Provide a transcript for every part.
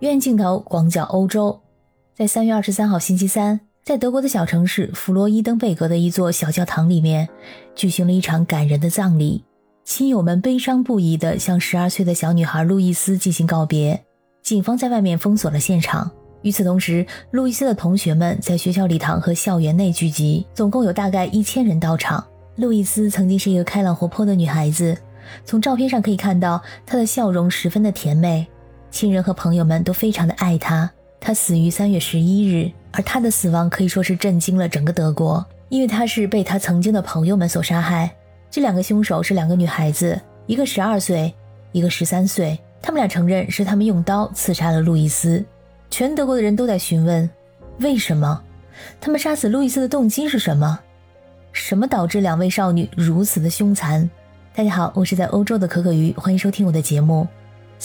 远镜头广角欧洲，在三月二十三号星期三，在德国的小城市弗洛伊登贝格的一座小教堂里面，举行了一场感人的葬礼。亲友们悲伤不已地向十二岁的小女孩路易斯进行告别。警方在外面封锁了现场。与此同时，路易斯的同学们在学校礼堂和校园内聚集，总共有大概一千人到场。路易斯曾经是一个开朗活泼的女孩子，从照片上可以看到她的笑容十分的甜美。亲人和朋友们都非常的爱她。她死于三月十一日，而她的死亡可以说是震惊了整个德国，因为她是被她曾经的朋友们所杀害。这两个凶手是两个女孩子，一个十二岁，一个十三岁。他们俩承认是他们用刀刺杀了路易斯。全德国的人都在询问，为什么？他们杀死路易斯的动机是什么？什么导致两位少女如此的凶残？大家好，我是在欧洲的可可鱼，欢迎收听我的节目。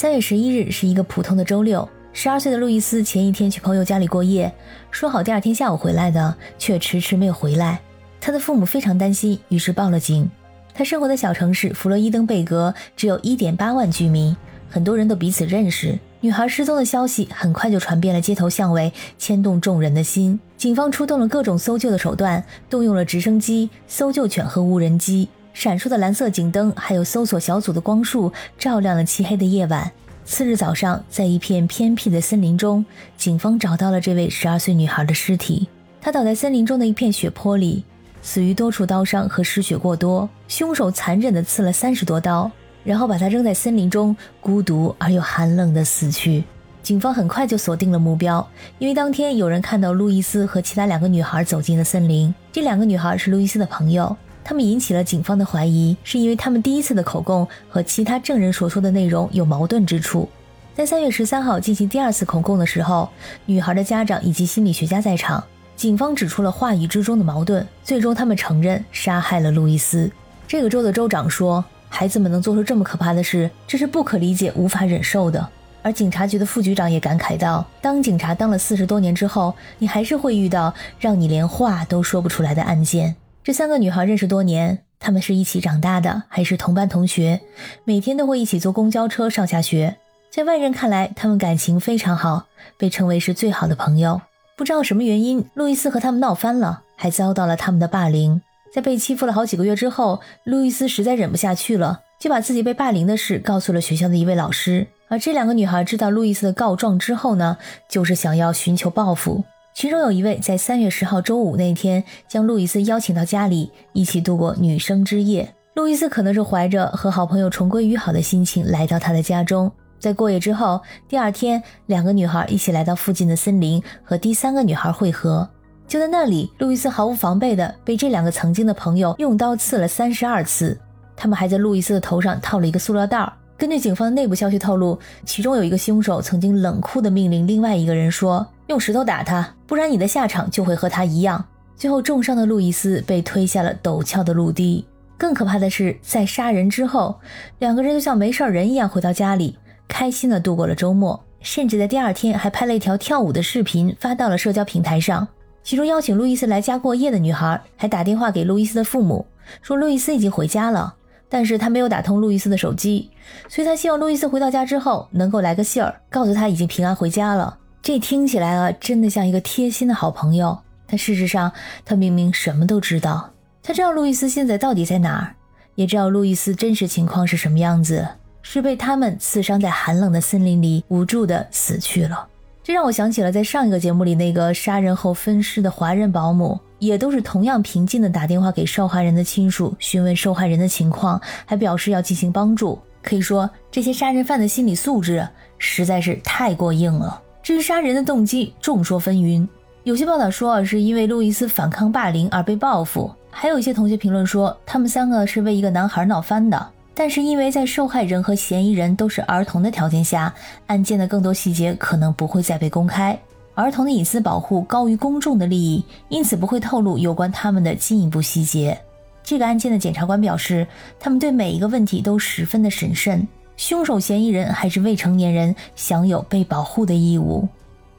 三月十一日是一个普通的周六。十二岁的路易斯前一天去朋友家里过夜，说好第二天下午回来的，却迟迟没有回来。他的父母非常担心，于是报了警。他生活的小城市弗洛伊登贝格只有一点八万居民，很多人都彼此认识。女孩失踪的消息很快就传遍了街头巷尾，牵动众人的心。警方出动了各种搜救的手段，动用了直升机、搜救犬和无人机。闪烁的蓝色警灯，还有搜索小组的光束，照亮了漆黑的夜晚。次日早上，在一片偏僻的森林中，警方找到了这位十二岁女孩的尸体。她倒在森林中的一片血泊里，死于多处刀伤和失血过多。凶手残忍地刺了三十多刀，然后把她扔在森林中，孤独而又寒冷地死去。警方很快就锁定了目标，因为当天有人看到路易斯和其他两个女孩走进了森林。这两个女孩是路易斯的朋友。他们引起了警方的怀疑，是因为他们第一次的口供和其他证人所说的内容有矛盾之处。在三月十三号进行第二次口供的时候，女孩的家长以及心理学家在场，警方指出了话语之中的矛盾，最终他们承认杀害了路易斯。这个州的州长说：“孩子们能做出这么可怕的事，这是不可理解、无法忍受的。”而警察局的副局长也感慨道：“当警察当了四十多年之后，你还是会遇到让你连话都说不出来的案件。”这三个女孩认识多年，她们是一起长大的，还是同班同学，每天都会一起坐公交车上下学。在外人看来，她们感情非常好，被称为是最好的朋友。不知道什么原因，路易斯和他们闹翻了，还遭到了他们的霸凌。在被欺负了好几个月之后，路易斯实在忍不下去了，就把自己被霸凌的事告诉了学校的一位老师。而这两个女孩知道路易斯的告状之后呢，就是想要寻求报复。其中有一位在三月十号周五那天将路易斯邀请到家里，一起度过女生之夜。路易斯可能是怀着和好朋友重归于好的心情来到他的家中。在过夜之后，第二天，两个女孩一起来到附近的森林和第三个女孩会合。就在那里，路易斯毫无防备的被这两个曾经的朋友用刀刺了三十二次。他们还在路易斯的头上套了一个塑料袋。根据警方的内部消息透露，其中有一个凶手曾经冷酷的命令另外一个人说。用石头打他，不然你的下场就会和他一样。最后，重伤的路易斯被推下了陡峭的陆地。更可怕的是，在杀人之后，两个人就像没事人一样回到家里，开心的度过了周末，甚至在第二天还拍了一条跳舞的视频发到了社交平台上。其中邀请路易斯来家过夜的女孩还打电话给路易斯的父母，说路易斯已经回家了，但是他没有打通路易斯的手机，所以他希望路易斯回到家之后能够来个信儿，告诉他已经平安回家了。这听起来啊，真的像一个贴心的好朋友。但事实上，他明明什么都知道。他知道路易斯现在到底在哪儿，也知道路易斯真实情况是什么样子，是被他们刺伤在寒冷的森林里，无助的死去了。这让我想起了在上一个节目里那个杀人后分尸的华人保姆，也都是同样平静的打电话给受害人的亲属，询问受害人的情况，还表示要进行帮助。可以说，这些杀人犯的心理素质实在是太过硬了。至于杀人的动机，众说纷纭。有些报道说是因为路易斯反抗霸凌而被报复，还有一些同学评论说他们三个是为一个男孩闹翻的。但是因为在受害人和嫌疑人都是儿童的条件下，案件的更多细节可能不会再被公开。儿童的隐私保护高于公众的利益，因此不会透露有关他们的进一步细节。这个案件的检察官表示，他们对每一个问题都十分的审慎。凶手嫌疑人还是未成年人，享有被保护的义务。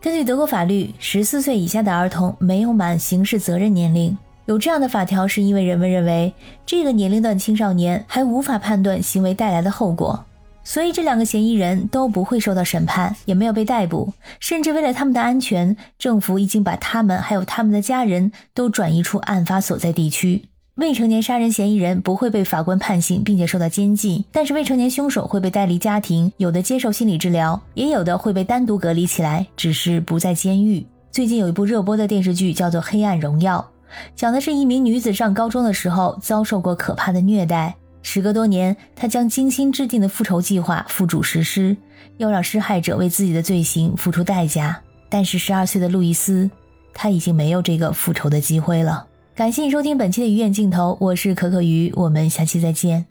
根据德国法律，十四岁以下的儿童没有满刑事责任年龄。有这样的法条，是因为人们认为这个年龄段青少年还无法判断行为带来的后果。所以这两个嫌疑人都不会受到审判，也没有被逮捕，甚至为了他们的安全，政府已经把他们还有他们的家人都转移出案发所在地区。未成年杀人嫌疑人不会被法官判刑，并且受到监禁，但是未成年凶手会被带离家庭，有的接受心理治疗，也有的会被单独隔离起来，只是不在监狱。最近有一部热播的电视剧叫做《黑暗荣耀》，讲的是一名女子上高中的时候遭受过可怕的虐待，时隔多年，她将精心制定的复仇计划付诸实施，要让施害者为自己的罪行付出代价。但是十二岁的路易斯，他已经没有这个复仇的机会了。感谢你收听本期的鱼眼镜头，我是可可鱼，我们下期再见。